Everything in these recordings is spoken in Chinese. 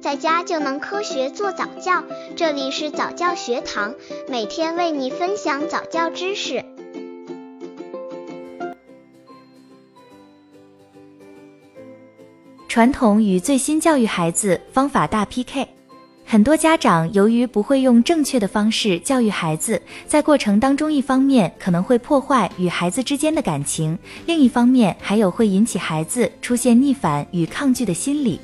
在家就能科学做早教。这里是早教学堂，每天为你分享早教知识。传统与最新教育孩子方法大 PK。很多家长由于不会用正确的方式教育孩子，在过程当中，一方面可能会破坏与孩子之间的感情，另一方面还有会引起孩子出现逆反与抗拒的心理。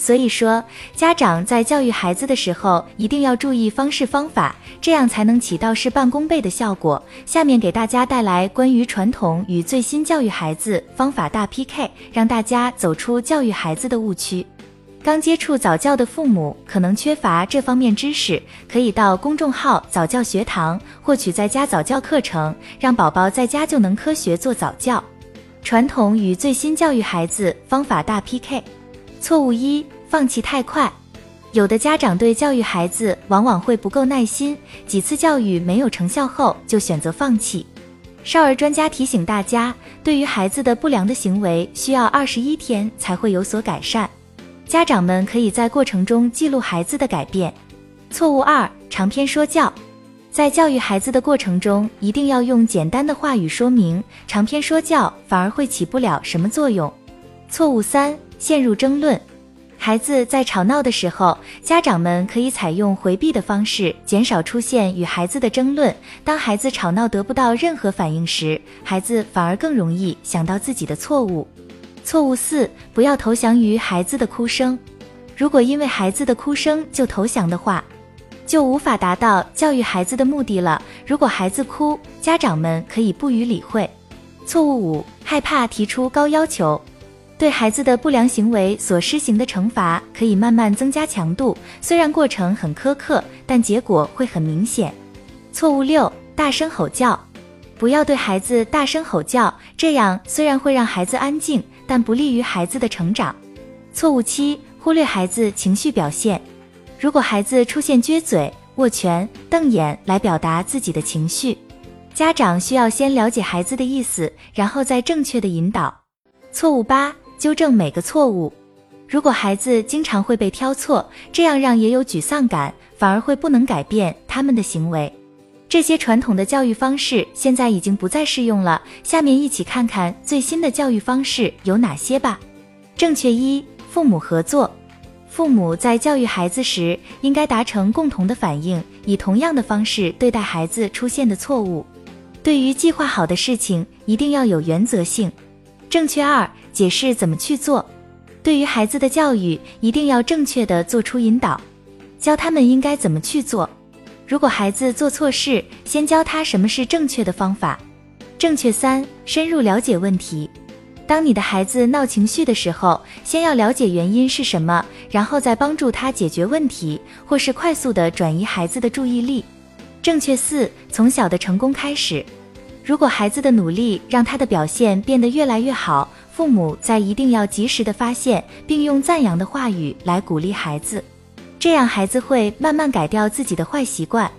所以说，家长在教育孩子的时候，一定要注意方式方法，这样才能起到事半功倍的效果。下面给大家带来关于传统与最新教育孩子方法大 PK，让大家走出教育孩子的误区。刚接触早教的父母可能缺乏这方面知识，可以到公众号早教学堂获取在家早教课程，让宝宝在家就能科学做早教。传统与最新教育孩子方法大 PK。错误一：放弃太快。有的家长对教育孩子往往会不够耐心，几次教育没有成效后就选择放弃。少儿专家提醒大家，对于孩子的不良的行为，需要二十一天才会有所改善。家长们可以在过程中记录孩子的改变。错误二：长篇说教，在教育孩子的过程中，一定要用简单的话语说明，长篇说教反而会起不了什么作用。错误三：陷入争论，孩子在吵闹的时候，家长们可以采用回避的方式，减少出现与孩子的争论。当孩子吵闹得不到任何反应时，孩子反而更容易想到自己的错误。错误四，不要投降于孩子的哭声。如果因为孩子的哭声就投降的话，就无法达到教育孩子的目的了。如果孩子哭，家长们可以不予理会。错误五，害怕提出高要求。对孩子的不良行为所施行的惩罚可以慢慢增加强度，虽然过程很苛刻，但结果会很明显。错误六，大声吼叫。不要对孩子大声吼叫，这样虽然会让孩子安静，但不利于孩子的成长。错误七，忽略孩子情绪表现。如果孩子出现撅嘴、握拳、瞪眼来表达自己的情绪，家长需要先了解孩子的意思，然后再正确的引导。错误八，纠正每个错误。如果孩子经常会被挑错，这样让也有沮丧感，反而会不能改变他们的行为。这些传统的教育方式现在已经不再适用了。下面一起看看最新的教育方式有哪些吧。正确一，父母合作。父母在教育孩子时，应该达成共同的反应，以同样的方式对待孩子出现的错误。对于计划好的事情，一定要有原则性。正确二，解释怎么去做。对于孩子的教育，一定要正确的做出引导，教他们应该怎么去做。如果孩子做错事，先教他什么是正确的方法。正确三，深入了解问题。当你的孩子闹情绪的时候，先要了解原因是什么，然后再帮助他解决问题，或是快速的转移孩子的注意力。正确四，从小的成功开始。如果孩子的努力让他的表现变得越来越好，父母在一定要及时的发现，并用赞扬的话语来鼓励孩子。这样孩子会慢慢改掉自己的坏习惯。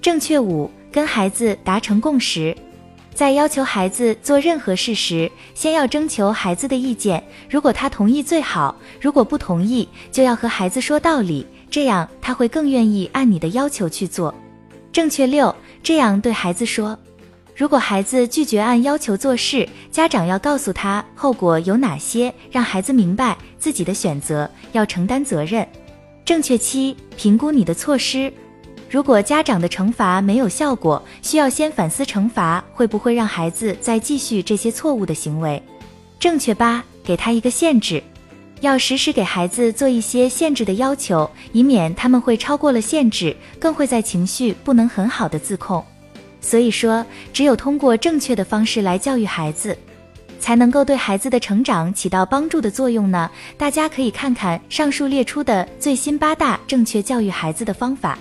正确五，跟孩子达成共识。在要求孩子做任何事时，先要征求孩子的意见。如果他同意最好，如果不同意，就要和孩子说道理，这样他会更愿意按你的要求去做。正确六，这样对孩子说：如果孩子拒绝按要求做事，家长要告诉他后果有哪些，让孩子明白自己的选择要承担责任。正确七，评估你的措施。如果家长的惩罚没有效果，需要先反思惩罚会不会让孩子再继续这些错误的行为。正确八，给他一个限制，要时时给孩子做一些限制的要求，以免他们会超过了限制，更会在情绪不能很好的自控。所以说，只有通过正确的方式来教育孩子。才能够对孩子的成长起到帮助的作用呢？大家可以看看上述列出的最新八大正确教育孩子的方法。